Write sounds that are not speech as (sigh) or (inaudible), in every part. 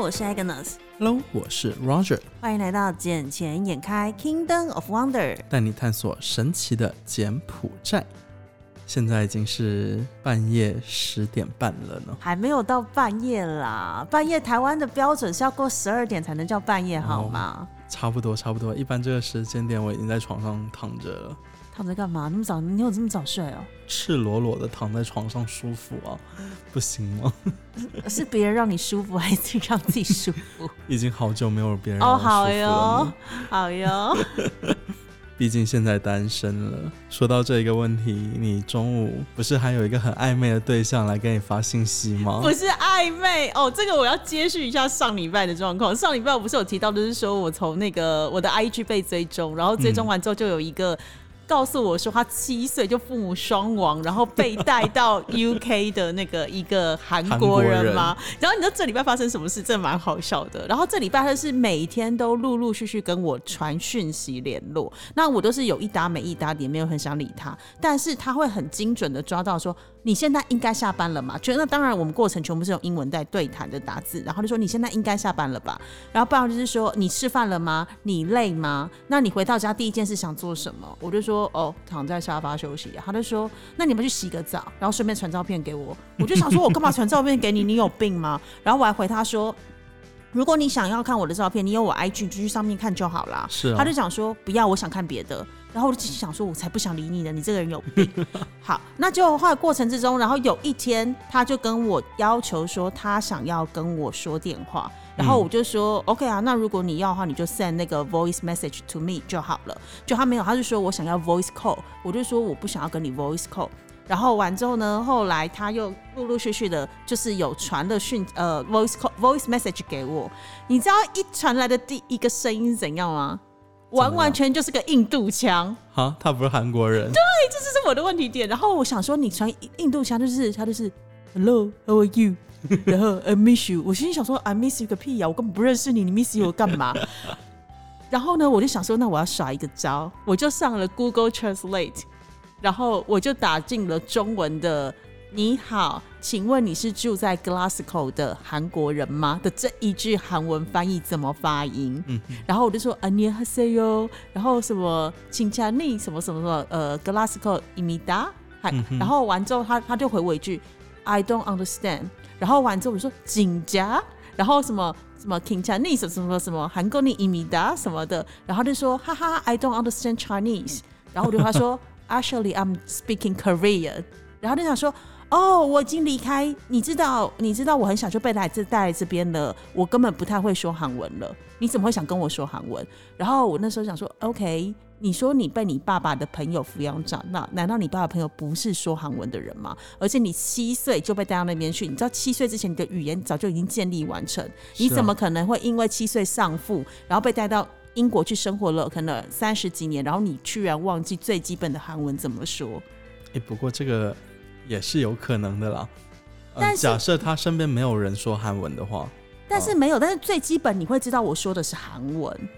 我是 Agnes。Hello，我是 Roger。欢迎来到捡钱眼开 Kingdom of Wonder，带你探索神奇的柬埔寨。现在已经是半夜十点半了呢，还没有到半夜啦。半夜台湾的标准是要过十二点才能叫半夜，好吗？差不多，差不多。一般这个时间点我已经在床上躺着了。躺着干嘛？那么早？你有这么早睡哦？赤裸裸的躺在床上舒服啊，不行吗？(laughs) 是别人让你舒服，还是让自己舒服？(laughs) 已经好久没有别人哦，好哟，好哟。毕竟现在单身了。说到这一个问题，你中午不是还有一个很暧昧的对象来给你发信息吗？不是暧昧哦，这个我要接续一下上礼拜的状况。上礼拜我不是有提到，就是说我从那个我的 IG 被追踪，然后追踪完之后就有一个。告诉我说他七岁就父母双亡，然后被带到 (laughs) UK 的那个一个韩国人吗？然后你知道这礼拜发生什么事？真的蛮好笑的。然后这礼拜他是每天都陆陆续续跟我传讯息联络，那我都是有一搭没一搭，也没有很想理他，但是他会很精准的抓到说。你现在应该下班了嘛？觉得那当然，我们过程全部是用英文在对谈的打字，然后就说你现在应该下班了吧？然后不然就是说你吃饭了吗？你累吗？那你回到家第一件事想做什么？我就说哦，躺在沙发休息。他就说那你们去洗个澡，然后顺便传照片给我。我就想说我干嘛传照片给你？你有病吗？然后我还回他说，如果你想要看我的照片，你有我 IG 就去上面看就好啦。是，他就想说不要，我想看别的。然后我就想说，我才不想理你呢，你这个人有病。(laughs) 好，那就后来过程之中，然后有一天，他就跟我要求说，他想要跟我说电话。然后我就说，OK 啊，那如果你要的话，你就 send 那个 voice message to me 就好了。就他没有，他就说我想要 voice call，我就说我不想要跟你 voice call。然后完之后呢，后来他又陆陆续续的，就是有传的讯呃 voice call voice message 给我。你知道一传来的第一个声音怎样吗？完完全就是个印度腔啊，他不是韩国人。对，这就是我的问题点。然后我想说，你传印度腔就是他就是 Hello，How are you？(laughs) 然后 I miss you。我心里想说 I miss you 个屁呀！我根本不认识你，你 miss you 我干嘛？(laughs) 然后呢，我就想说，那我要耍一个招，我就上了 Google Translate，然后我就打进了中文的。你好，请问你是住在 Glasgow 的韩国人吗？的这一句韩文翻译怎么发音？嗯，然后我就说안녕하세 요， 然后什么请加你什么什么什么呃 Glasgow 이미 다， 然后完之后他他就回我一句 I don't understand。然后完之后我说紧夹，然后什么什么 King Chinese 什么什么韩国你伊米达什么的，然后就说哈哈，I don't understand Chinese。然后我就跟他说，(laughs) Actually I'm speaking Korean。然后就想说。哦、我已经离开，你知道，你知道我很小就被来自带来这边了，我根本不太会说韩文了。你怎么会想跟我说韩文？然后我那时候想说，OK，你说你被你爸爸的朋友抚养长大，难道你爸爸朋友不是说韩文的人吗？而且你七岁就被带到那边去，你知道七岁之前你的语言早就已经建立完成，你怎么可能会因为七岁丧父，然后被带到英国去生活了可能三十几年，然后你居然忘记最基本的韩文怎么说？哎，不过这个。也是有可能的啦，但假设他身边没有人说韩文的话，但是没有，但是最基本你会知道我说的是韩文，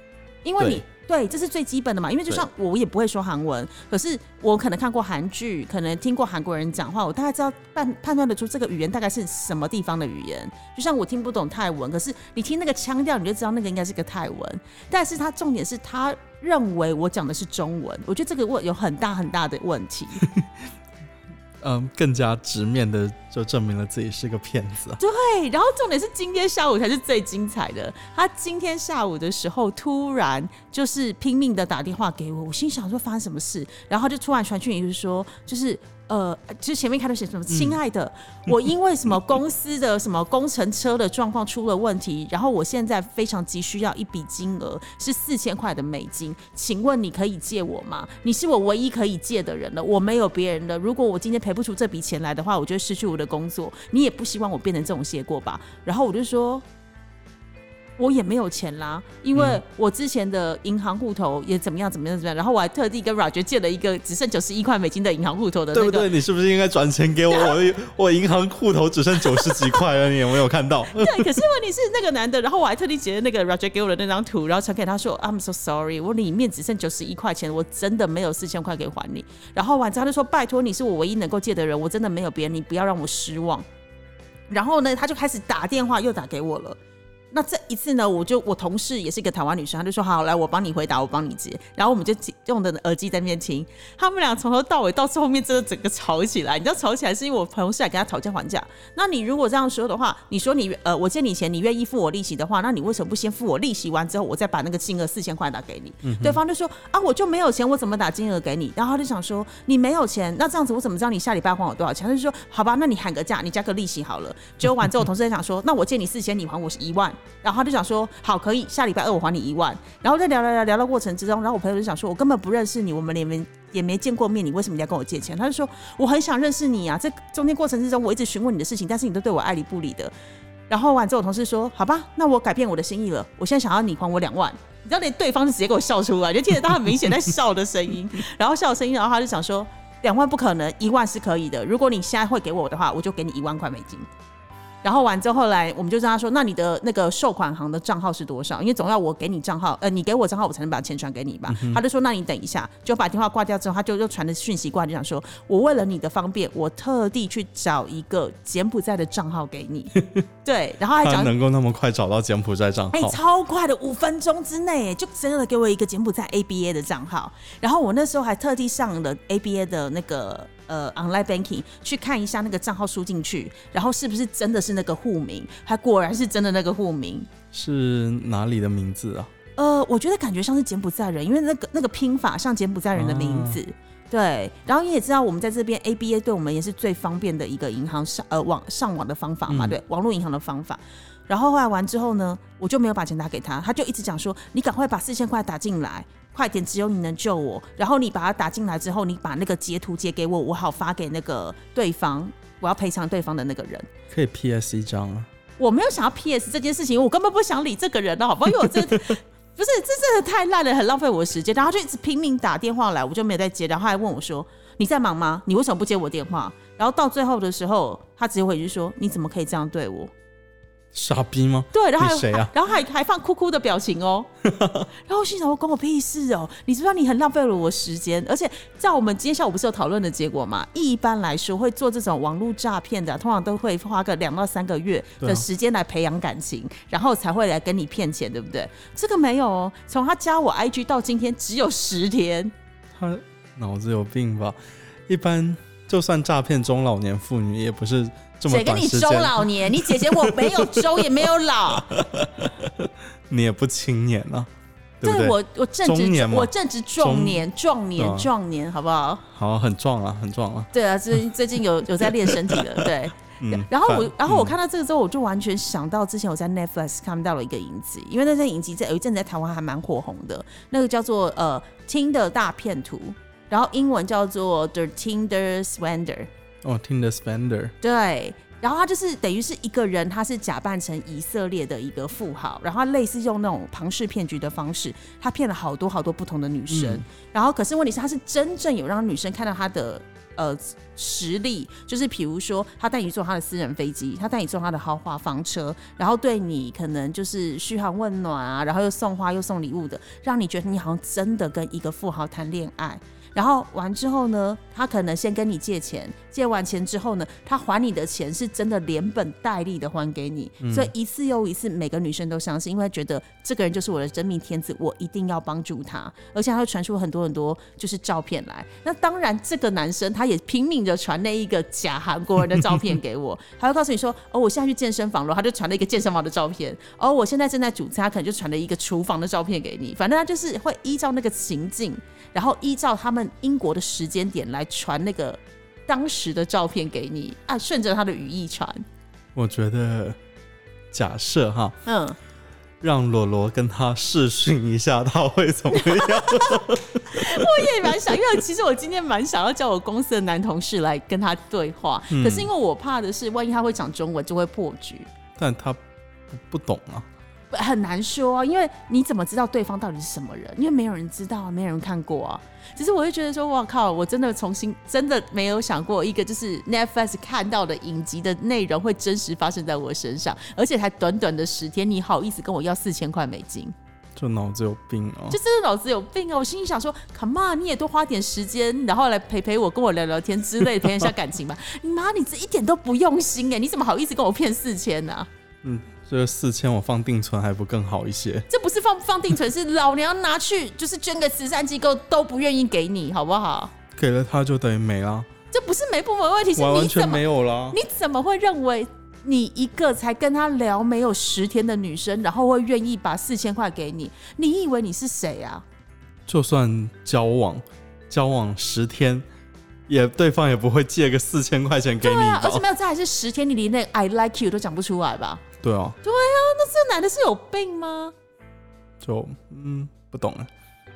因为你对，这是最基本的嘛。因为就像我也不会说韩文，可是我可能看过韩剧，可能听过韩国人讲话，我大概知道判判断得出这个语言大概是什么地方的语言。就像我听不懂泰文，可是你听那个腔调，你就知道那个应该是个泰文。但是他重点是他认为我讲的是中文，我觉得这个问有很大很大的问题。(laughs) 嗯，更加直面的就证明了自己是个骗子。对，然后重点是今天下午才是最精彩的。他今天下午的时候，突然就是拼命的打电话给我，我心想说发生什么事，然后就突然传讯，就是说就是。呃，就前面开头写什么？亲爱的，我因为什么公司的什么工程车的状况出了问题，然后我现在非常急需要一笔金额，是四千块的美金，请问你可以借我吗？你是我唯一可以借的人了，我没有别人了。如果我今天赔不出这笔钱来的话，我就失去我的工作。你也不希望我变成这种结果吧？然后我就说。我也没有钱啦，因为我之前的银行户头也怎么样怎么样怎么样，然后我还特地跟 Roger 借了一个只剩九十一块美金的银行户头的，对不对？你是不是应该转钱给我？(laughs) 我我银行户头只剩九十几块了，你有没有看到？(laughs) 对，可是问题是那个男的，然后我还特地截了那个 Roger 给我的那张图，然后传给他说：“I'm so sorry，我里面只剩九十一块钱，我真的没有四千块可以还你。”然后完之后他就说：“拜托，你是我唯一能够借的人，我真的没有别人，你不要让我失望。”然后呢，他就开始打电话又打给我了。那这一次呢，我就我同事也是一个台湾女生，她就说好来，我帮你回答，我帮你接。然后我们就用的耳机在那边听，他们俩从头到尾到最后面真的整个吵起来。你知道吵起来是因为我同事来跟他讨价还价。那你如果这样说的话，你说你呃我借你钱，你愿意付我利息的话，那你为什么不先付我利息完之后，我再把那个金额四千块打给你？对方就说啊，我就没有钱，我怎么打金额给你？然后他就想说你没有钱，那这样子我怎么知道你下礼拜还我多少钱？他就说好吧，那你喊个价，你加个利息好了。结果完之后，同事在想说，那我借你四千，你还我一万。然后他就想说。好，可以，下礼拜二我还你一万。然后在聊聊聊聊的过程之中，然后我朋友就想说，我根本不认识你，我们连没也没见过面，你为什么要跟我借钱？他就说，我很想认识你啊，在中间过程之中，我一直询问你的事情，但是你都对我爱理不理的。然后完之后，我同事说，好吧，那我改变我的心意了，我现在想要你还我两万。你知道，连对方就直接给我笑出来，就听得到很明显在笑的声音，(laughs) 然后笑的声音，然后他就想说，两万不可能，一万是可以的。如果你现在会给我的话，我就给你一万块美金。然后完之后，后来我们就跟他说：“那你的那个售款行的账号是多少？因为总要我给你账号，呃，你给我账号，我才能把钱传给你吧。”他就说：“那你等一下。”就把电话挂掉之后，他就又传的讯息过来，就想说：“我为了你的方便，我特地去找一个柬埔寨的账号给你。(laughs) ”对，然后还讲能够那么快找到柬埔寨账号，哎，超快的，五分钟之内就真的给我一个柬埔寨 ABA 的账号。然后我那时候还特地上了 ABA 的那个。呃，online banking 去看一下那个账号输进去，然后是不是真的是那个户名？他果然是真的那个户名，是哪里的名字啊？呃，我觉得感觉像是柬埔寨人，因为那个那个拼法像柬埔寨人的名字。对，然后你也知道，我们在这边 ABA 对我们也是最方便的一个银行上呃网上网的方法嘛，对，网络银行的方法。然后后来完之后呢，我就没有把钱打给他，他就一直讲说，你赶快把四千块打进来。快点，只有你能救我。然后你把它打进来之后，你把那个截图截给我，我好发给那个对方，我要赔偿对方的那个人。可以 P.S. 一张啊？我没有想要 P.S. 这件事情，我根本不想理这个人了，好不好？因 (laughs) 为我这不是这真的太烂了，很浪费我的时间。然后就一直拼命打电话来，我就没有再接。然后还问我说：“你在忙吗？你为什么不接我电话？”然后到最后的时候，他直接回去说：“你怎么可以这样对我？”傻逼吗？对，然后谁啊？然后还还放哭哭的表情哦。(laughs) 然后心想：我关我屁事哦！你知道你很浪费了我时间，而且在我们今天下午不是有讨论的结果嘛？一般来说，会做这种网络诈骗的，通常都会花个两到三个月的时间来培养感情，然后才会来跟你骗钱，对不对？这个没有哦，从他加我 IG 到今天只有十天。他脑子有病吧？一般就算诈骗中老年妇女，也不是。谁跟你中老年？你姐姐我没有中也没有老，(laughs) 你也不青年啊？对我我正值我正值壮年壮年壮年，好不好？好，很壮啊，很壮啊。对啊，最最近有有在练身体的，对。(laughs) 然后我然后我看到这个之后，我就完全想到之前我在 Netflix 看到了一个影集，因为那些影集在有一阵子在台湾还蛮火红的，那个叫做呃听的大片图，然后英文叫做 The Tinder Swindler。哦，Tinder Spender，对，然后他就是等于是一个人，他是假扮成以色列的一个富豪，然后他类似用那种庞氏骗局的方式，他骗了好多好多不同的女生，然后可是问题是他是真正有让女生看到他的呃实力，就是比如说他带你坐他的私人飞机，他带你坐他的豪华房车，然后对你可能就是嘘寒问暖啊，然后又送花又送礼物的，让你觉得你好像真的跟一个富豪谈恋爱。然后完之后呢，他可能先跟你借钱，借完钱之后呢，他还你的钱是真的连本带利的还给你，所以一次又一次，每个女生都相信，因为觉得这个人就是我的真命天子，我一定要帮助他，而且他会传出很多很多就是照片来。那当然，这个男生他也拼命的传那一个假韩国人的照片给我，他会告诉你说，哦，我现在去健身房了，他就传了一个健身房的照片，哦，我现在正在煮菜，他可能就传了一个厨房的照片给你，反正他就是会依照那个情境。然后依照他们英国的时间点来传那个当时的照片给你，啊，顺着他的语义传。我觉得，假设哈，嗯，让罗罗跟他试训一下，他会怎么样？(laughs) 我也蛮想，因为其实我今天蛮想要叫我公司的男同事来跟他对话，可是因为我怕的是，万一他会讲中文，就会破局。但他不不懂啊。很难说，因为你怎么知道对方到底是什么人？因为没有人知道啊，没有人看过啊。其实我就觉得说，我靠，我真的重新真的没有想过一个就是 Netflix 看到的影集的内容会真实发生在我身上，而且才短短的十天，你好意思跟我要四千块美金？就脑子有病啊！就真的脑子有病啊！我心里想说，Come on，你也多花点时间，然后来陪陪我，跟我聊聊天之类，培养一下感情吧。你妈，你这一点都不用心哎！你怎么好意思跟我骗四千呢？嗯。这个四千我放定存还不更好一些？这不是放不放定存，(laughs) 是老娘拿去就是捐给慈善机构都不愿意给你，好不好？给了他就等于没了，这不是没不没问题，是完完全你怎么没有了。你怎么会认为你一个才跟他聊没有十天的女生，然后会愿意把四千块给你？你以为你是谁啊？就算交往交往十天，也对方也不会借个四千块钱给你对啊，而？且没有，这还是十天，你连那 I like you 都讲不出来吧？对啊，那这男的是有病吗？就嗯不懂了。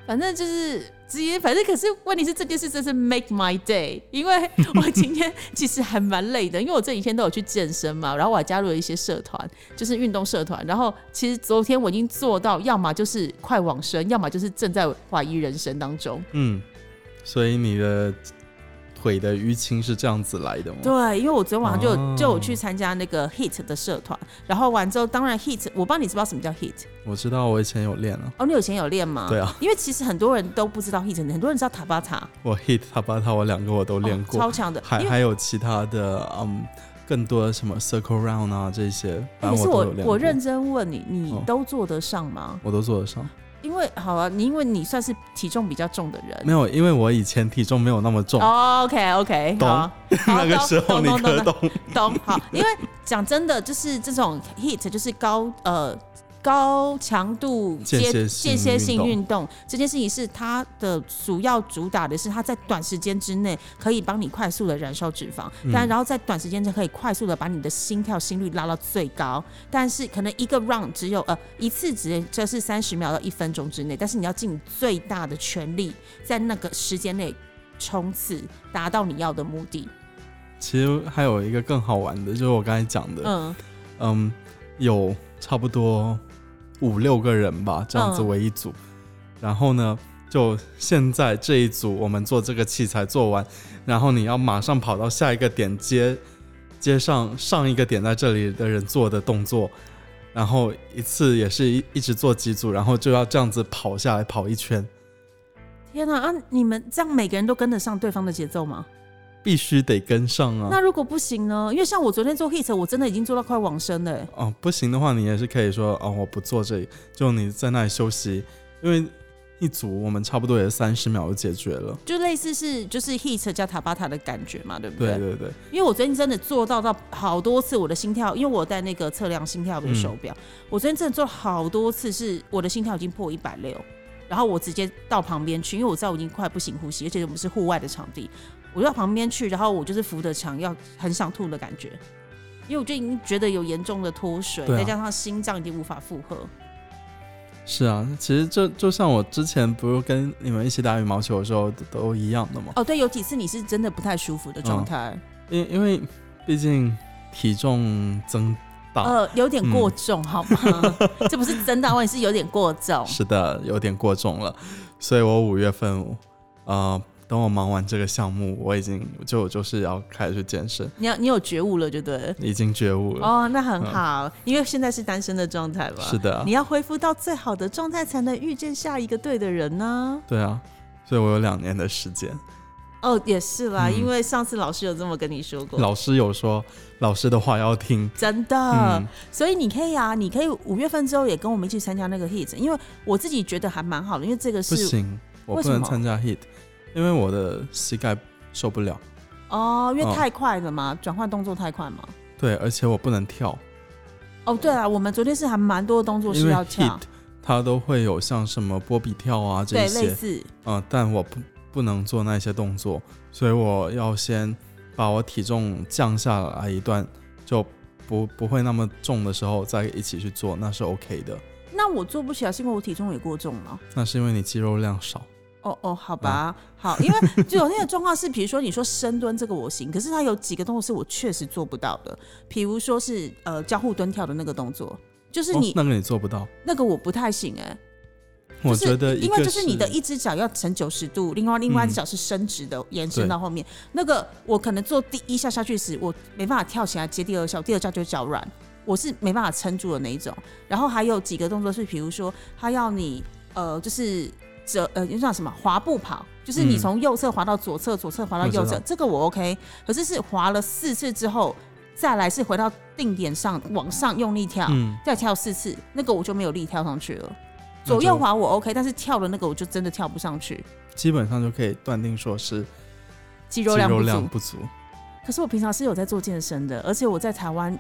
反正就是直接，反正可是问题是这件事真是 make my day，因为我今天其实还蛮累的，因为我这几天都有去健身嘛，然后我还加入了一些社团，就是运动社团，然后其实昨天我已经做到，要么就是快往生，要么就是正在怀疑人生当中。嗯，所以你的腿的淤青是这样子来的吗？对，因为我昨天晚上就、哦就有去参加那个 HIT 的社团，然后完之后，当然 HIT，我不知道你知不知道什么叫 HIT？我知道，我以前有练啊。哦，你有以前有练吗？对啊，因为其实很多人都不知道 HIT，很多人知道塔巴塔，我 hit 塔巴塔，我两个我都练哦过，超强的。还还有其他的嗯，更多的什么 circle round 啊这些，可是我我认真问你，你哦都做得上吗？我都做得上。因为好啊，你因为你算是体重比较重的人。没有，因为我以前体重没有那么重，哦 OK OK，懂。好，(laughs) 那个时候你懂懂懂懂可懂。懂好，因为讲真的，就是这种 HIT 就是高呃高强度间间歇性运动。这件事情是它的主要主打的是它在短时间之内可以帮你快速的燃烧脂肪，嗯。但然后在短时间内可以快速的把你的心跳心率拉到最高，但是可能一个 round 只有呃一次只就是三十秒到一分钟之内，但是你要尽最大的全力在那个时间内冲刺，达到你要的目的。其实还有一个更好玩的，就是我刚才讲的，嗯，嗯，有差不多五六个人吧，这样子嗯为一组。然后呢，就现在这一组我们做这个器材做完，然后你要马上跑到下一个点接接上上一个点在这里的人做的动作，然后一次也是一一直做几组，然后就要这样子跑下来跑一圈，天哪啊！你们这样每个人都跟得上对方的节奏吗？必须得跟上啊。那如果不行呢？因为像我昨天做 hit，我真的已经做到快往生了欸。哦，不行的话，你也是可以说哦，我不做这里，就你在那里休息，因为一组我们差不多也三十秒就解决了。就类似是就是 heat 加塔巴塔的感觉嘛，对不对对对对，因为我昨天真的做到到好多次，我的心跳，因为我戴那个测量心跳的手表，我昨天真的做了好多次，是我的心跳已经破一百六，然后我直接到旁边去，因为我知道我已经快不行呼吸，而且我们是户外的场地，我就到旁边去，然后我就是扶着墙，要很想吐的感觉，因为我就已经觉得有严重的脱水，啊。再加上心脏已经无法负荷。是啊，其实就就像我之前不是跟你们一起打羽毛球的时候都都一样的嘛，哦，对，有几次你是真的不太舒服的状态，因因为毕竟体重增大，呃，有点过重，好吗？(laughs) 这不是增大问题，是有点过重。是的，有点过重了，所以我五月份，呃，等我忙完这个项目，我已经就就是要开始去健身，你要你有觉悟了，就对了。已经觉悟了。哦，那很好，因为现在是单身的状态吧？是的你要恢复到最好的状态，才能遇见下一个对的人呢。对啊，所以我有两年的时间。哦，也是啦，嗯因为上次老师有这么跟你说过，老师有说，老师的话要听。真的。嗯，所以你可以啊，你可以五月份之后也跟我们一起参加那个 hit，因为我自己觉得还蛮好的，因为这个不是行，我不能参加 hit，因为我的膝盖受不了。哦，因为哦太快了嘛，转换动作太快嘛。对，而且我不能跳，哦，对啊，我们昨天是还蛮多的动作是要跳它都会有像什么波比跳啊这些，类似。嗯、但我不不能做那些动作，所以我要先把我体重降下来一段，就不不会那么重的时候再一起去做，那是 OK 的。那我做不起来，是因为我体重也过重吗？那是因为你肌肉量少。哦哦，好吧，好，因为就有那个状况是，比如说你说深蹲这个我行，可是它有几个动作是我确实做不到的，比如说是呃交互蹲跳的那个动作，就是你、哦、那个你做不到，那个我不太行哎、我觉得因为就是你的一只脚要成九十度，另外另外一只脚是伸直的，延伸到后面。那个我可能做第一下下去时，我没办法跳起来接第二下，第二下就脚软，我是没办法撑住的那一种。然后还有几个动作是，比如说他要你呃，就是折呃，就像什么滑步跑，就是你嗯从右侧滑到左侧，左侧滑到右侧这个我 OK。可是是滑了四次之后。再来是回到定点上往上用力跳，嗯，再跳四次，那个我就没有力跳上去了。那就左右滑我 OK，但是跳的那个我就真的跳不上去，基本上就可以断定说是肌肌肉肉量不足。量不足。可是我平常是有在做健身的，而且我在台湾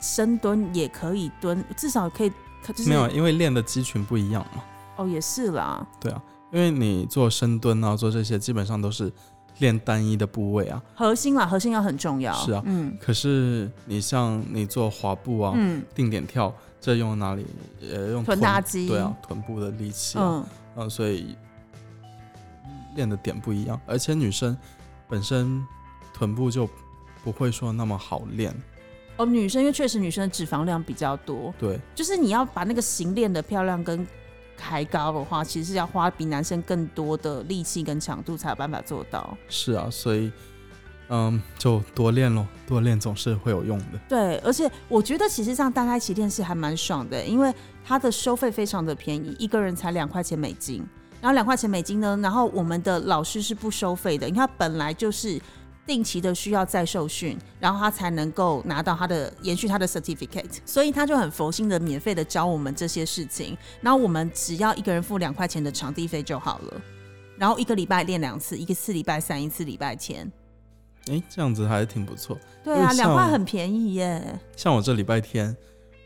深蹲也可以蹲，至少可以，可就是没有，因为练的肌群不一样嘛。哦，也是啦，对啊，因为你做深蹲啊，做这些基本上都是练单一的部位啊。核心啦，核心要很重要。是啊嗯可是你像你做滑步啊、嗯定点跳，这用哪里？呃，用臀大肌对啊，臀部的力气啊，嗯，嗯、所以练的点不一样。而且女生本身臀部就不会说那么好练，哦，女生因为确实女生的脂肪量比较多，对，就是你要把那个型练得漂亮跟抬高的话，其实是要花比男生更多的力气跟强度才有办法做到。是啊，所以嗯，就多练咯，多练总是会有用的。对，而且我觉得其实这样大家一起练是还蛮爽的，因为它的收费非常的便宜，一个人才两块钱美金。然后两块钱美金呢，然后我们的老师是不收费的，因为他本来就是定期的需要再受训，然后他才能够拿到他的延续他的 certificate，所以他就很佛心的免费的教我们这些事情。然后我们只要一个人付两块钱的场地费就好了，然后一个礼拜练两次，一个次礼拜三，一次礼拜天。诶，这样子还是挺不错。对啊，两块很便宜耶。像我这礼拜天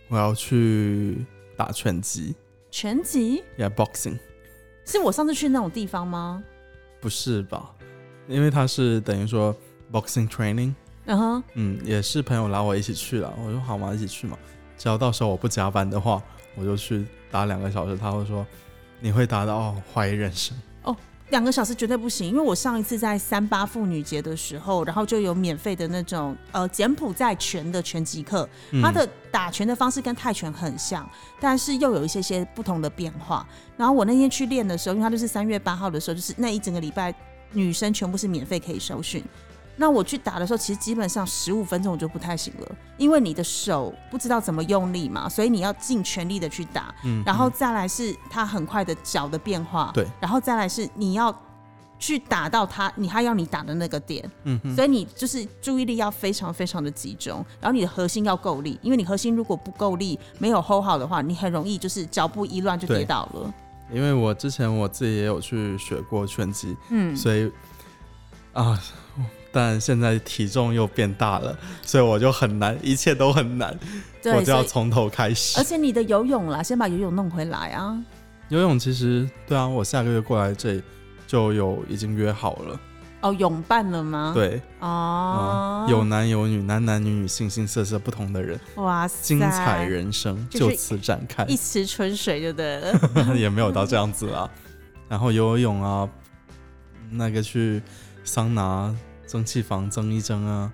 我要去打拳击拳击，yeah boxing，是我上次去那种地方吗？不是吧？因为它是等于说 boxing training，嗯哼，嗯，也是朋友拉我一起去了。我说好嘛，一起去嘛。只要到时候我不加班的话，我就去打两个小时。他会说你会打到哦怀疑人生。哦两个小时绝对不行，因为我上一次在三八妇女节的时候，然后就有免费的那种呃柬埔寨拳的拳击课，嗯它的打拳的方式跟泰拳很像，但是又有一些些不同的变化。然后我那天去练的时候，因为它就是三月八号的时候，就是那一整个礼拜女生全部是免费可以受训。那我去打的时候，其实基本上十五分钟我就不太行了，因为你的手不知道怎么用力嘛，所以你要尽全力的去打。嗯然后再来是它很快的脚的变化，对，然后再来是你要去打到它，你还要你打的那个点，嗯，所以你就是注意力要非常非常的集中，然后你的核心要够力，因为你核心如果不够力，没有 hold 好的话，你很容易就是脚步一乱就跌倒了。因为我之前我自己也有去学过拳击，嗯，所以啊，但现在体重又变大了，所以我就很难，一切都很难，我就要从头开始而。且你的游泳啦，先把游泳弄回来啊。游泳其实对啊，我下个月过来这里就有已经约好了，哦，泳伴了吗？，对，哦嗯，，有男有女，男男女女，形形色色不同的人，哇塞，精彩人生就是就此展开一，池春水就对了。(laughs) 也没有到这样子啊。然后游游泳啊，那个去桑拿、蒸汽房蒸一蒸啊，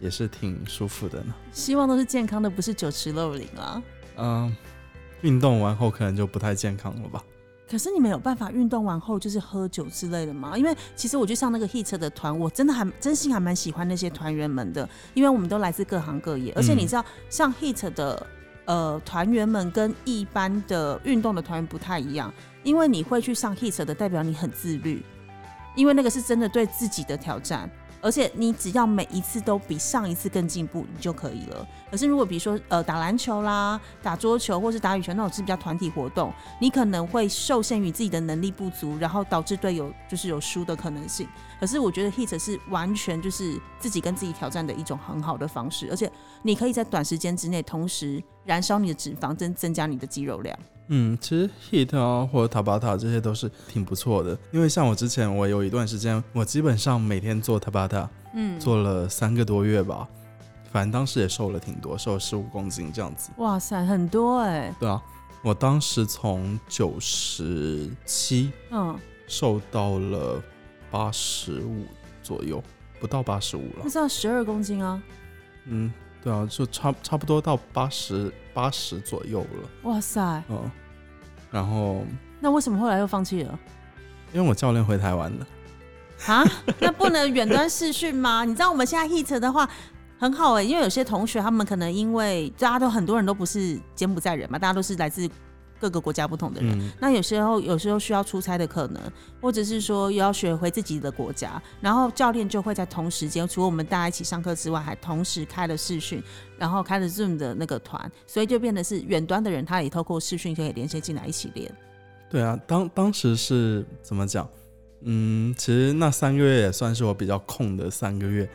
也是挺舒服的呢。希望都是健康的，不是酒池肉林啊。嗯，运动完后可能就不太健康了吧？可是你们有办法运动完后就是喝酒之类的吗？因为其实我去上那个 Heat 的团，我真的还真心还蛮喜欢那些团员们的，因为我们都来自各行各业，而且你知道，像 Heat 的呃团员们跟一般的运动的团员不太一样，因为你会去上 Heat 的，代表你很自律，因为那个是真的对自己的挑战。而且你只要每一次都比上一次更进步，你就可以了。可是如果比如说呃打篮球啦、打桌球或是打羽球那种是比较团体活动，你可能会受限于自己的能力不足，然后导致队友就是有输的可能性。可是我觉得 HIT 是完全就是自己跟自己挑战的一种很好的方式，而且你可以在短时间之内同时燃烧你的脂肪，增增加你的肌肉量。嗯，其实 Heat 啊或者塔巴塔这些都是挺不错的，因为像我之前我有一段时间，我基本上每天做塔巴塔，嗯，做了三个多月吧，反正当时也瘦了挺多，瘦了十五公斤这样子。哇塞，很多哎、对啊，我当时从九十七嗯，瘦到了八十五左右，不到八十五了那。是要十二公斤啊！嗯，对啊，就差差不多到八十八十左右了。哇塞，嗯，然后那为什么后来又放弃了？因为我教练回台湾了，啊，那不能远端视讯吗？(laughs) 你知道我们现在 HIT 的话很好哎、因为有些同学他们可能因为大家都很多人都不是柬埔寨人嘛，大家都是来自各个国家不同的人。嗯，那有时候有时候需要出差的可能，或者是说又要学回自己的国家，然后教练就会在同时间，除了我们大家一起上课之外，还同时开了视讯，然后开了 Zoom 的那个团，所以就变得是远端的人，他也透过视讯可以连接进来一起练。对啊，当当时是怎么讲？嗯，其实那三个月也算是我比较空的三个月，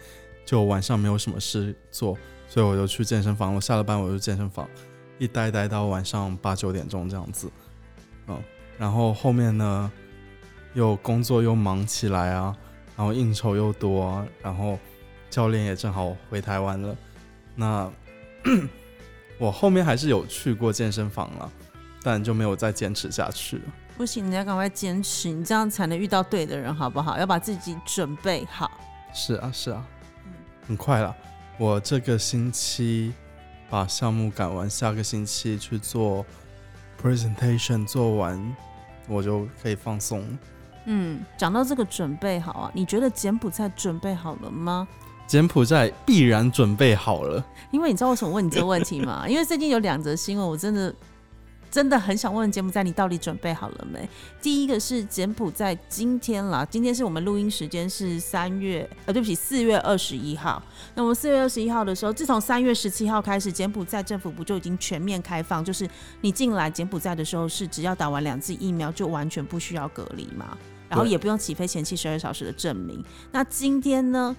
就晚上没有什么事做，所以我就去健身房。我下了班我就健身房，一待待到晚上八九点钟这样子。嗯，然后后面呢，又工作又忙起来啊，然后应酬又多啊，然后教练也正好回台湾了。那 (coughs) 我后面还是有去过健身房了，但就没有再坚持下去了。不行，你要赶快坚持，你这样才能遇到对的人，好不好？要把自己准备好。是啊，是啊，很快了。我这个星期把项目赶完，下个星期去做 presentation，做完我就可以放松。嗯，讲到这个准备好啊，你觉得柬埔寨准备好了吗？柬埔寨必然准备好了。因为你知道为什么问你这个问题吗？因为最近有两则新闻，我真的真的很想问柬埔寨，你到底准备好了没？第一个是柬埔寨今天啦，今天是我们录音时间是三月，呃，对不起，四月二十一号。那我们四月二十一号的时候，自从三月十七号开始，柬埔寨政府不就已经全面开放，就是你进来柬埔寨的时候是只要打完两剂疫苗就完全不需要隔离嘛，然后也不用起飞前七十二小时的证明。那今天呢？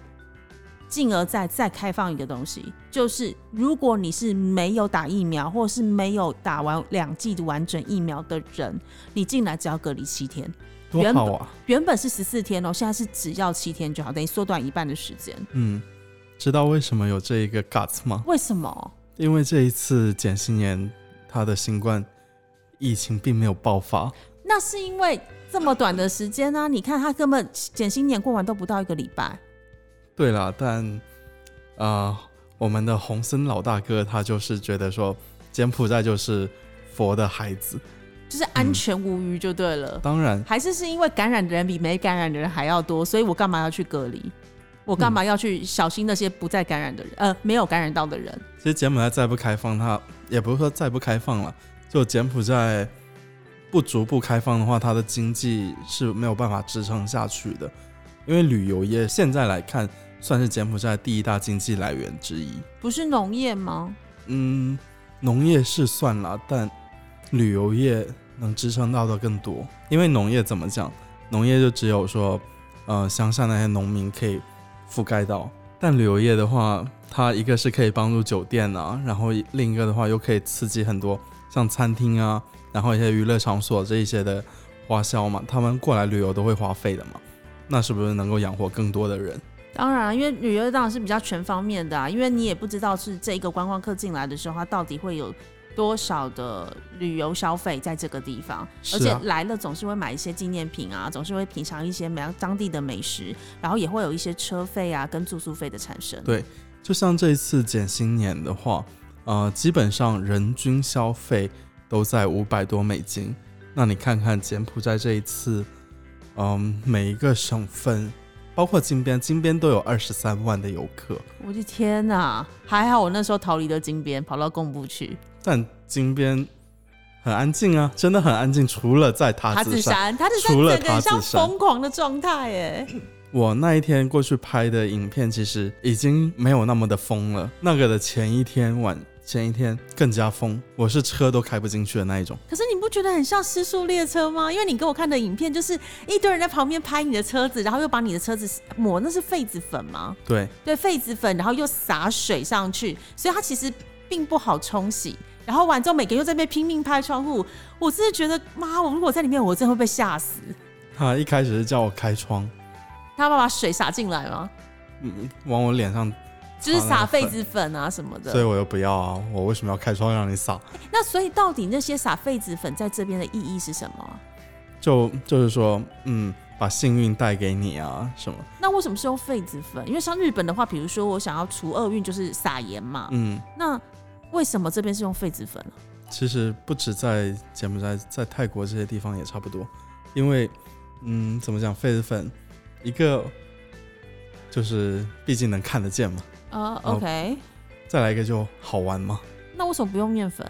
进而再再开放一个东西，就是如果你是没有打疫苗，或是没有打完两剂的完整疫苗的人，你进来只要隔离七天。原本多好啊！原本是十四天哦，现在是只要七天就好，等于缩短一半的时间。嗯，知道为什么有这一个 guts 吗？为什么？因为这一次减新年，他的新冠疫情并没有爆发。那是因为这么短的时间呢、你看他根本减新年过完都不到一个礼拜。对了，但啊、呃我们的洪森老大哥他就是觉得说，柬埔寨就是佛的孩子。就是安全无虞就对了，当然，还是是因为感染的人比没感染的人还要多，所以我干嘛要去隔离？我干嘛要去小心那些不再感染的人，呃，没有感染到的人？其实柬埔寨再不开放，它也不是说再不开放了，就柬埔寨不逐步开放的话，它的经济是没有办法支撑下去的。因为旅游业现在来看，算是柬埔寨第一大经济来源之一。不是农业吗？嗯，农业是算了，但旅游业能支撑到的更多。因为农业怎么讲？农业就只有说，呃，乡下那些农民可以覆盖到，但旅游业的话，它一个是可以帮助酒店啊，然后另一个的话又可以刺激很多像餐厅啊，然后一些娱乐场所这一些的花销嘛，他们过来旅游都会花费的嘛，那是不是能够养活更多的人？当然，因为旅游当然是比较全方面的啊，因为你也不知道是这一个观光客进来的时候，他到底会有多少的旅游消费在这个地方，啊而且来了总是会买一些纪念品啊，总是会品尝一些美当地的美食，然后也会有一些车费啊跟住宿费的产生。对就像这一次减新年的话，呃，基本上人均消费都在五百多美金。那你看看柬埔寨这一次，嗯，每一个省份，包括金边，金边都有二十三万的游客，我的天哪！还好我那时候逃离了金边，跑到贡布去。但金边很安静啊，真的很安静，除了在塔塔子山。子山，塔子山除了整个很像塔子山疯狂的状态哎。我那一天过去拍的影片，其实已经没有那么的疯了。那个的前一天晚前一天更加疯，我是车都开不进去的那一种。可是你不觉得很像失速列车吗？因为你给我看的影片就是一堆人在旁边拍你的车子，然后又把你的车子抹，那是痱子粉吗？对，对，痱子粉，然后又洒水上去，所以它其实并不好冲洗。然后完之后，每个人又在那边拼命拍窗户，我真的觉得妈，我如果在里面，我真的会被吓死。他一开始是叫我开窗，他爸把水洒进来吗？嗯，往我脸上，就是撒痱子粉啊什么的。所以我又不要啊！我为什么要开窗让你撒？那所以到底那些撒痱子粉在这边的意义是什么？就就是说，嗯，把幸运带给你啊什么？那为什么是用痱子粉？因为像日本的话，比如说我想要除厄运，就是撒盐嘛。嗯，那为什么这边是用痱子粉啊？其实不止在柬埔寨，在泰国这些地方也差不多，因为，嗯，怎么讲，痱子粉一个就是毕竟能看得见嘛，呃哦，OK，再来一个就好玩嘛。那为什么不用面粉？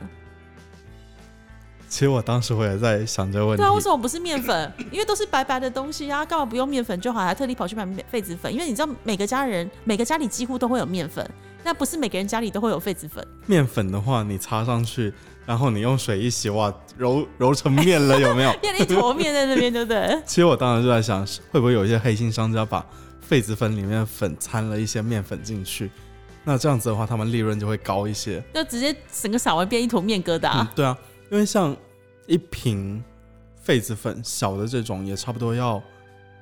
其实我当时我也在想这个问题对啊，，为什么不是面粉？(laughs) 因为都是白白的东西啊，干嘛不用面粉就好？还特地跑去买痱子粉？因为你知道每个家人每个家里几乎都会有面粉，那不是每个人家里都会有痱子粉。面粉的话你擦上去，然后你用水一洗，哇，揉揉成面了，有没有？(laughs) 变了一坨面在那边，对不对？(laughs) 其实我当时就在想，是会不会有一些黑心商家把痱子粉里面粉掺了一些面粉进去？那这样子的话，他们利润就会高一些。就直接整个撒完变一坨面疙瘩。嗯，对啊，因为像一瓶痱子粉小的这种也差不多要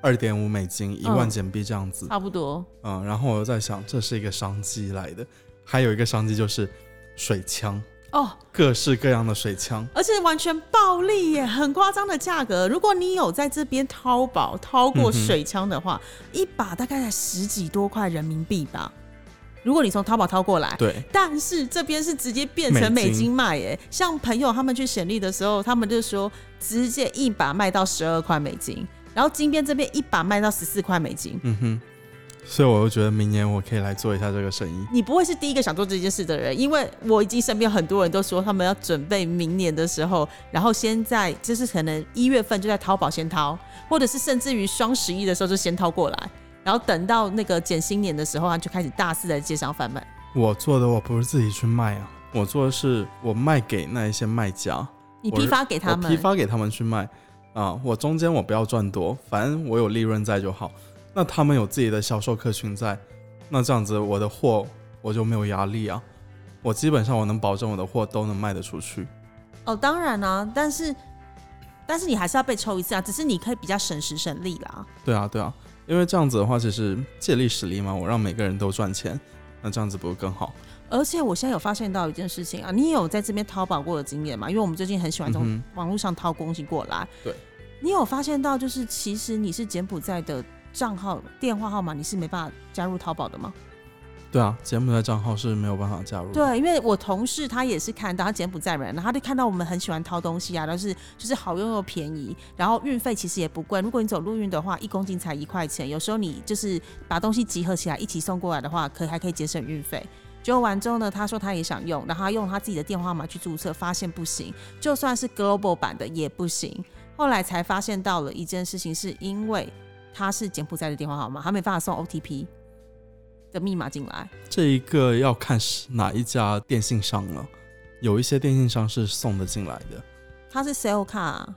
二点五美金，一万嗯简币这样子。差不多，嗯，然后我又在想，这是一个商机来的，还有一个商机就是水枪，哦，各式各样的水枪。而且完全暴利耶，很夸张的价格。如果你有在这边淘宝掏过水枪的话，一把大概才十几多块人民币吧。如果你从淘宝掏过来，对，但是这边是直接变成美金卖耶。像朋友他们去显利的时候，他们就说直接一把卖到十二块美金，然后金边这边一把卖到十四块美金。嗯哼，所以我又觉得明年我可以来做一下这个生意。你不会是第一个想做这件事的人，因为我已经身边很多人都说他们要准备明年的时候，然后先在就是可能一月份就在淘宝先掏，或者是甚至于双十一的时候就先掏过来，然后等到那个减新年的时候，他就开始大肆在街上贩卖。我做的我不是自己去卖啊，我做的是我卖给那一些卖家，你批发给他们，批发给他们去卖啊，我中间我不要赚多，反正我有利润在就好。那他们有自己的销售客群在，那这样子我的货我就没有压力啊，我基本上我能保证我的货都能卖得出去。哦，当然啊，但是但是你还是要被抽一次啊，只是你可以比较省时省力啦。对啊，对啊，因为这样子的话，其实借力使力嘛，我让每个人都赚钱，那这样子不是更好？而且我现在有发现到一件事情啊，你有在这边淘宝过的经验嘛？因为我们最近很喜欢从嗯网络上掏东西过来。对，你有发现到就是其实你是柬埔寨的账号、电话号码，你是没办法加入淘宝的吗？对啊，柬埔寨账号是没有办法加入的。对，因为我同事他也是看到他柬埔寨人，然后他就看到我们很喜欢掏东西啊，但是就是好用又便宜，然后运费其实也不贵。如果你走陆运的话，一公斤才一块钱，有时候你就是把东西集合起来一起送过来的话，可以还可以节省运费。结果完之后呢，他说他也想用，然后他用他自己的电话号码去注册，发现不行，就算是 global 版的也不行。后来才发现到了一件事情，是因为他是柬埔寨的电话号码，他没办法送 OTP 的密码进来。这一个要看是哪一家电信商了，有一些电信商是送得进来的他是 Cell 卡、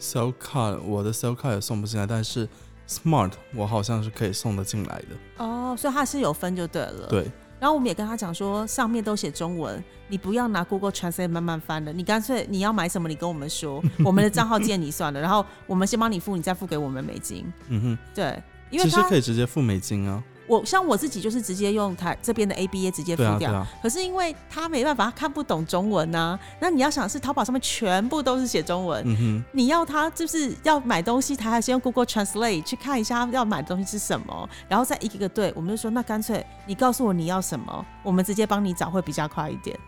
，Cell Card 我的 Cell Card 也送不进来，但是 Smart 我好像是可以送得进来的。哦，所以它是有分就对了。。对，然后我们也跟他讲说，上面都写中文，你不要拿 Google Translate 慢慢翻了，你干脆你要买什么，你跟我们说，(laughs) 我们的账号借你算了，然后我们先帮你付，你再付给我们美金。嗯哼，对，因为其实他可以直接付美金啊。我像我自己就是直接用台这边的 ABA 直接付掉。啊，可是因为他没办法，他看不懂中文呐、那你要想是淘宝上面全部都是写中文，你要他就是要买东西，他还是用 Google Translate 去看一下要买的东西是什么，然后再一个一个对，我们就说那干脆你告诉我你要什么，我们直接帮你找会比较快一点。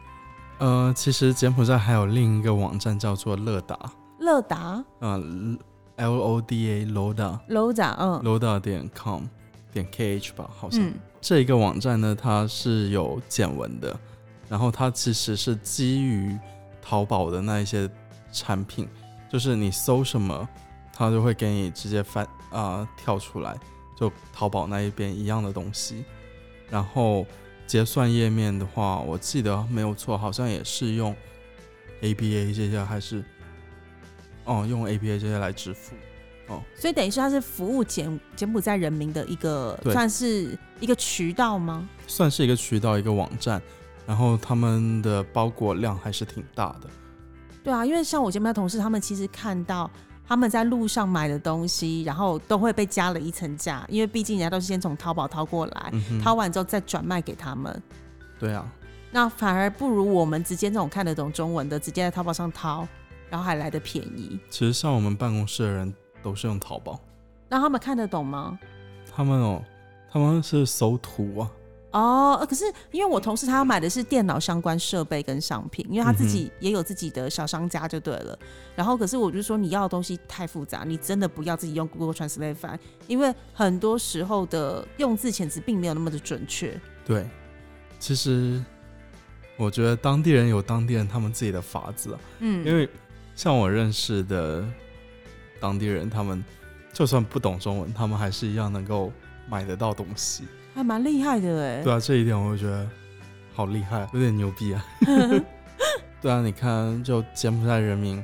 呃，其实柬埔寨还有另一个网站叫做乐达，乐达？呃，L O D A Loda Loda，嗯。Loda 点 com 点 K H 吧，好像。嗯这一个网站呢，它是有简文的，然后它其实是基于淘宝的那一些产品，就是你搜什么，它就会给你直接翻啊、跳出来，就淘宝那一边一样的东西。然后结算页面的话，我记得没有错，好像也是用 ABA 这些，还是哦用 ABA 这些来支付。所以等于是它是服务柬柬埔寨人民的一个算是一个渠道吗？算是一个渠道，一个网站，然后他们的包裹量还是挺大的。对啊，因为像我柬埔寨同事，他们其实看到他们在路上买的东西，然后都会被加了一层价，因为毕竟人家都是先从淘宝掏过来，嗯哼，掏完之后再转卖给他们。对啊，那反而不如我们直接这种看得懂中文的，直接在淘宝上掏，然后还来的便宜。其实像我们办公室的人都是用淘宝，那他们看得懂吗？他们哦，他们是搜图啊，哦，呃可是因为我同事他要买的是电脑相关设备跟商品，因为他自己也有自己的小商家就对了。然后可是我就说你要的东西太复杂，你真的不要自己用 Google Translate 翻，因为很多时候的用字遣词并没有那么的准确。对，其实我觉得当地人有当地人他们自己的法子啊，嗯，因为像我认识的当地人，他们就算不懂中文，他们还是一样能够买得到东西。还蛮厉害的哎。对啊，这一点我就觉得好厉害，有点牛逼啊。(laughs) 对啊，你看，就柬埔寨人民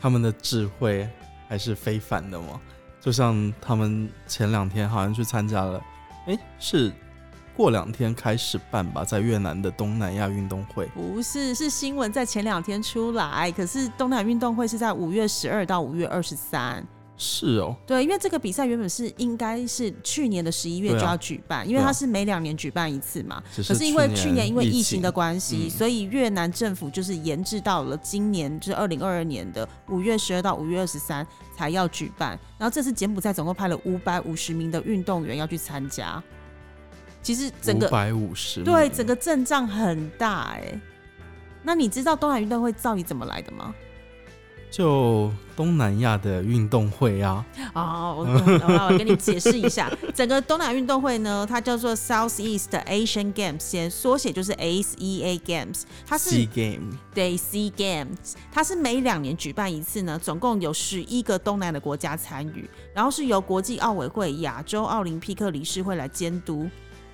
他们的智慧还是非凡的嘛。就像他们前两天好像去参加了，哎，是过两天开始办吧，在越南的东南亚运动会。不是，是新闻在前两天出来，可是东南亚运动会是在五月十二到五月二十三。是哦，对，因为这个比赛原本是应该是去年的十一月就要举办，因为它是每两年举办一次嘛。可是因为去年因为疫情的关系，所以越南政府就是延至到了今年，就是二零二二年的五月十二到五月二十三才要举办。然后这次柬埔寨总共派了五百五十名的运动员要去参加。其实整个五百五十对整个阵仗很大哎。那你知道东海运动会到底怎么来的吗？就东南亚的运动会啊！哦，我我跟你解释一下，(laughs) 整个东南亚运动会呢，它叫做 Southeast Asian Games，先缩写就是 SEA Games，它是 Games，对 Sea Games，它是每两年举办一次呢，总共有十一个东南的国家参与，然后是由国际奥委会、亚洲奥林匹克理事会来监督，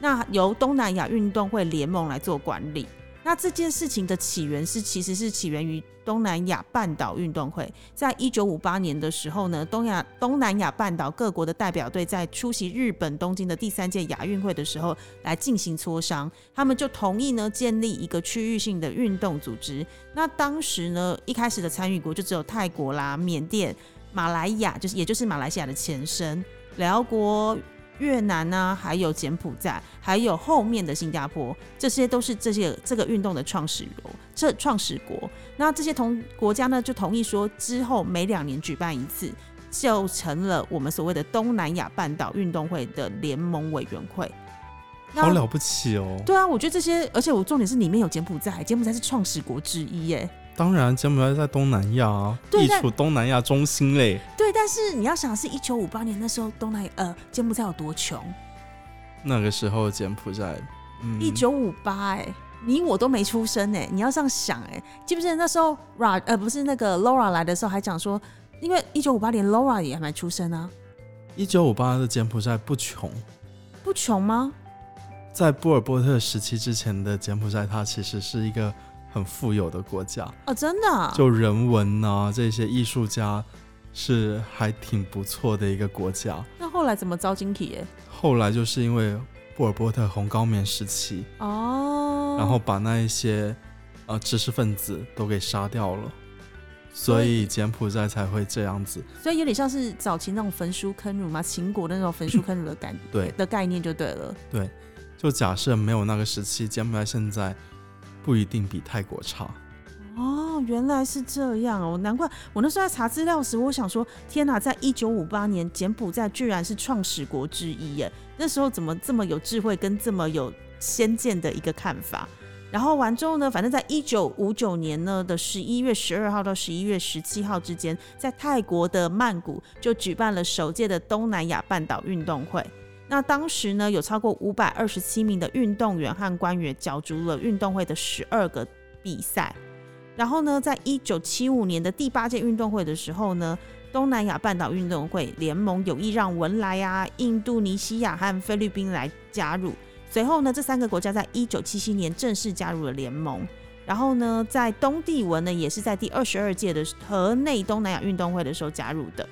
那由东南亚运动会联盟来做管理。那这件事情的起源是，其实是起源于东南亚半岛运动会。在一九五八年的时候呢，东亚东南亚半岛各国的代表队在出席日本东京的第三届亚运会的时候来进行磋商，他们就同意呢建立一个区域性的运动组织。那当时呢，一开始的参与国就只有泰国啦、缅甸、马来亚，就是也就是马来西亚的前身，辽国。越南啊，还有柬埔寨，还有后面的新加坡，这些都是这些这个运动的创始国，这创始国。那这些同国家呢，就同意说，之后每两年举办一次，就成了我们所谓的东南亚半岛运动会的联盟委员会。好了不起哦！对啊，我觉得这些，而且我重点是里面有柬埔寨，柬埔寨是创始国之一耶。当然，柬埔寨在东南亚啊，地处东南亚中心嘞。对，但是你要想，是一九五八年那时候，东南呃，柬埔寨有多穷？那个时候柬埔寨，一九五八哎，你我都没出生哎，你要这样想哎，记不记得那时候 Ra 呃不是那个 Laura 来的时候还讲说，因为一九五八年 Laura 也还没出生啊。一九五八的柬埔寨不穷，不穷吗？在波尔波特时期之前的柬埔寨，它其实是一个。很富有的国家哦，真的，就人文啊，这些艺术家是还挺不错的一个国家。那后来怎么招晶体？后来就是因为布尔波特红高棉时期哦，然后把那一些呃知识分子都给杀掉了，所以柬埔寨才会这样子。所以有点像是早期那种焚书坑儒嘛，秦国的那种焚书坑儒的感 (laughs) 对的概念就对了。对，就假设没有那个时期，柬埔寨现在。不一定比泰国差哦，原来是这样哦，难怪我那时候在查资料时，我想说，天哪，在一九五八年，柬埔寨居然是创始国之一耶！那时候怎么这么有智慧，跟这么有先见的一个看法？然后完之后呢，反正在一九五九年呢的十一月十二号到十一月十七号之间，在泰国的曼谷就举办了首届的东南亚半岛运动会。那当时呢，有超过五百二十七名的运动员和官员角逐了运动会的十二个比赛。然后呢，在一九七五年的第八届运动会的时候呢，东南亚半岛运动会联盟有意让文莱啊、印度尼西亚和菲律宾来加入。随后呢，这三个国家在一九七七年正式加入了联盟。然后呢，在东帝汶呢，也是在第二十二届的河内东南亚运动会的时候加入的。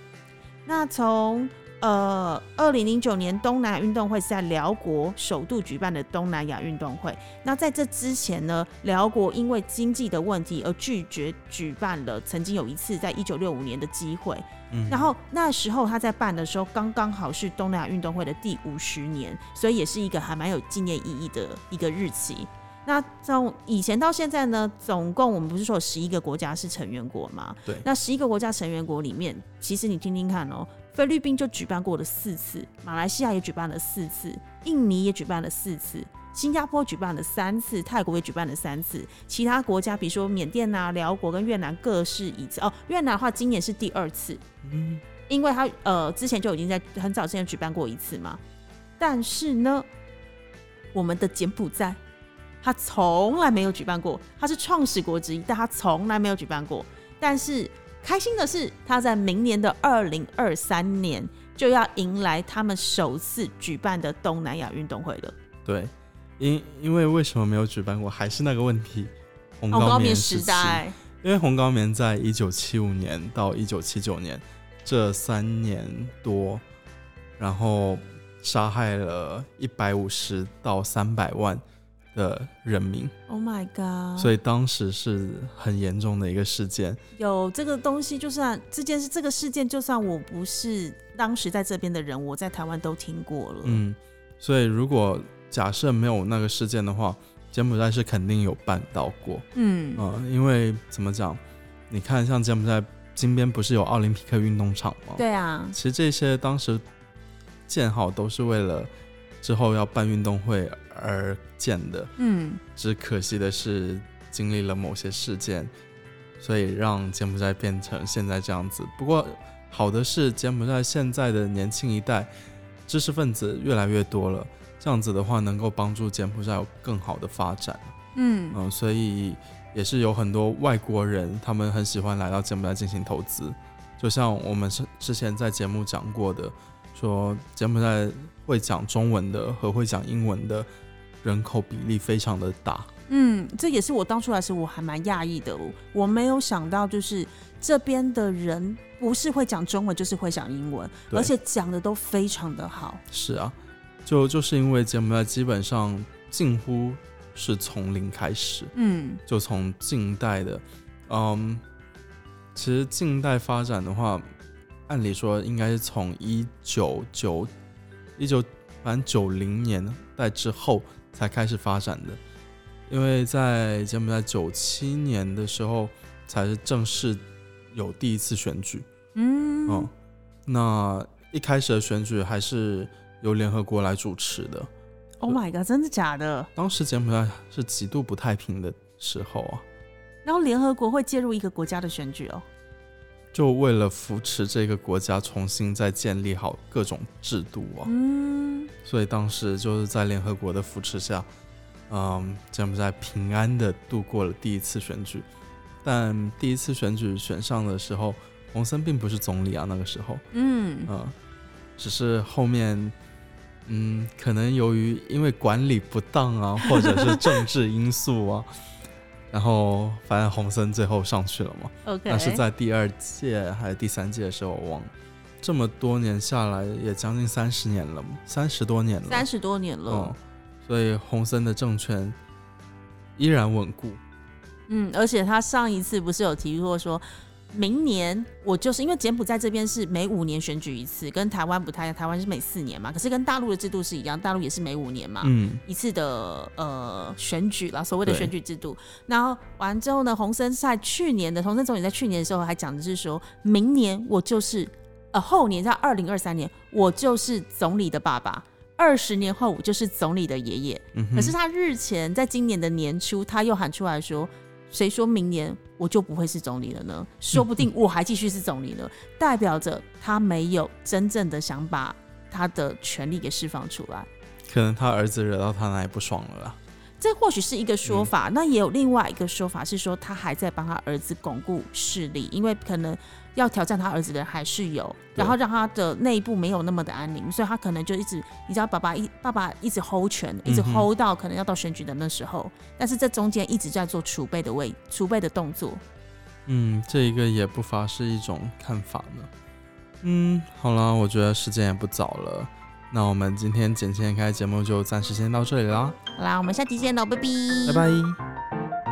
那从呃，二零零九年东南亚运动会是在辽国首度举办的东南亚运动会。那在这之前呢，辽国因为经济的问题而拒绝举办了曾经有一次在一九六五年的机会。嗯，然后那时候他在办的时候，刚刚好是东南亚运动会的第五十年，所以也是一个还蛮有纪念意义的一个日期。那从以前到现在呢，总共我们不是说有十一个国家是成员国吗？对。那十一个国家成员国里面，其实你听听看哦。菲律宾就举办过了四次，马来西亚也举办了四次，印尼也举办了四次，新加坡举办了三次，泰国也举办了三次，其他国家比如说缅甸啊、辽国跟越南各是一次。哦，越南的话今年是第二次，嗯，因为他呃之前就已经在很早之前举办过一次嘛。但是呢，我们的柬埔寨他从来没有举办过，他是创始国之一，但他从来没有举办过。但是开心的是，他在明年的二零二三年就要迎来他们首次举办的东南亚运动会了。对，因因为为什么没有举办过，还是那个问题，红哦，高棉。时代，因为红高棉在一九七五年到一九七九年这三年多，然后杀害了一百五十到三百万的人民，Oh my god！所以当时是很严重的一个事件。有这个东西，就算这件事、这个事件，就算我不是当时在这边的人，我在台湾都听过了。嗯，所以如果假设没有那个事件的话，柬埔寨是肯定有办到过。嗯啊、因为怎么讲？你看，像柬埔寨金边不是有奥林匹克运动场吗？对啊，其实这些当时建好都是为了之后要办运动会而建的，嗯只可惜的是经历了某些事件，所以让柬埔寨变成现在这样子。不过好的是，柬埔寨现在的年轻一代知识分子越来越多了，这样子的话能够帮助柬埔寨有更好的发展。嗯嗯，所以也是有很多外国人，他们很喜欢来到柬埔寨进行投资。就像我们是之前在节目讲过的，说柬埔寨会讲中文的和会讲英文的人口比例非常的大。嗯，这也是我当初来时我还蛮讶异的，我没有想到就是这边的人不是会讲中文，就是会讲英文，而且讲的都非常的好。是啊，就就是因为柬埔寨基本上近乎是从零开始，嗯就从近代的，嗯，其实近代发展的话，按理说应该是从一九九一九反正九零年代之后才开始发展的，因为在柬埔寨九七年的时候才是正式有第一次选举，嗯嗯，那一开始的选举还是由联合国来主持的，，Oh my god，真的假的？当时柬埔寨是极度不太平的时候啊。然后联合国会介入一个国家的选举哦。就为了扶持这个国家重新再建立好各种制度啊，嗯所以当时就是在联合国的扶持下，嗯，柬埔寨平安的度过了第一次选举。但第一次选举选上的时候，洪森并不是总理啊，那个时候，嗯嗯，只是后面，嗯，可能由于因为管理不当啊，(laughs) 或者是政治因素啊，然后反正洪森最后上去了嘛。，OK，那是在第二届还是第三届的时候，我忘了。这么多年下来，也将近三十年了，三十多年了。三十多年了嗯。，所以洪森的政权依然稳固。嗯，而且他上一次不是有提过说，明年我就是因为柬埔寨这边是每五年选举一次，跟台湾不太一样，台湾是每四年嘛，可是跟大陆的制度是一样，大陆也是每五年嘛。嗯，一次的呃选举啦，所谓的对选举制度。然后完之后呢，洪森在去年的洪森总理在去年的时候还讲的是说，明年我就是呃后年在二零二三年我就是总理的爸爸，二十年后我就是总理的爷爷。嗯可是他日前在今年的年初，他又喊出来说：“谁说明年我就不会是总理了呢？说不定我还继续是总理呢。”代表着他没有真正的想把他的权力给释放出来。可能他儿子惹到他哪里不爽了啦。这或许是一个说法，那也有另外一个说法是说，他还在帮他儿子巩固势力，因为可能要挑战他儿子的人还是有，然后让他的内部没有那么的安宁，所以他可能就一直，你知道，爸爸一爸爸一直 hold 权，一直 hold 到可能要到选举的那时候，但是这中间一直在做储备的位储备的动作。嗯，这一个也不乏是一种看法呢。嗯，好了，我觉得时间也不早了，那我们今天简先开节目就暂时先到这里啦，好啦，我们下期见喽，拜拜，拜拜。